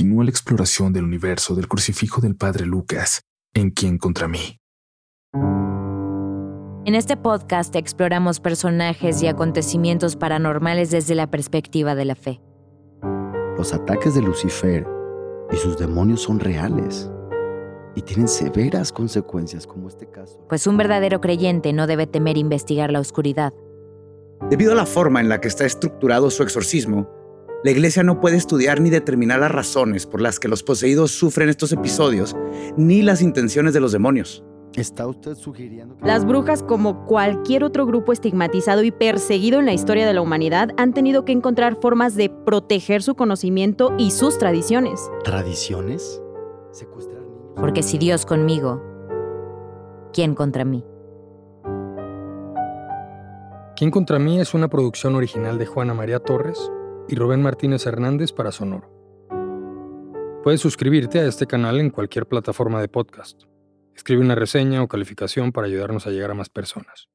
continúa la exploración del universo del crucifijo del padre Lucas, en quien contra mí. En este podcast exploramos personajes y acontecimientos paranormales desde la perspectiva de la fe. Los ataques de Lucifer y sus demonios son reales y tienen severas consecuencias como este caso. Pues un verdadero creyente no debe temer investigar la oscuridad. Debido a la forma en la que está estructurado su exorcismo, la iglesia no puede estudiar ni determinar las razones por las que los poseídos sufren estos episodios, ni las intenciones de los demonios. ¿Está usted sugiriendo que... Las brujas, como cualquier otro grupo estigmatizado y perseguido en la historia de la humanidad, han tenido que encontrar formas de proteger su conocimiento y sus tradiciones. ¿Tradiciones? Secuestrar niños. Porque si Dios conmigo, ¿quién contra mí? ¿Quién contra mí es una producción original de Juana María Torres y Rubén Martínez Hernández para Sonoro. Puedes suscribirte a este canal en cualquier plataforma de podcast. Escribe una reseña o calificación para ayudarnos a llegar a más personas.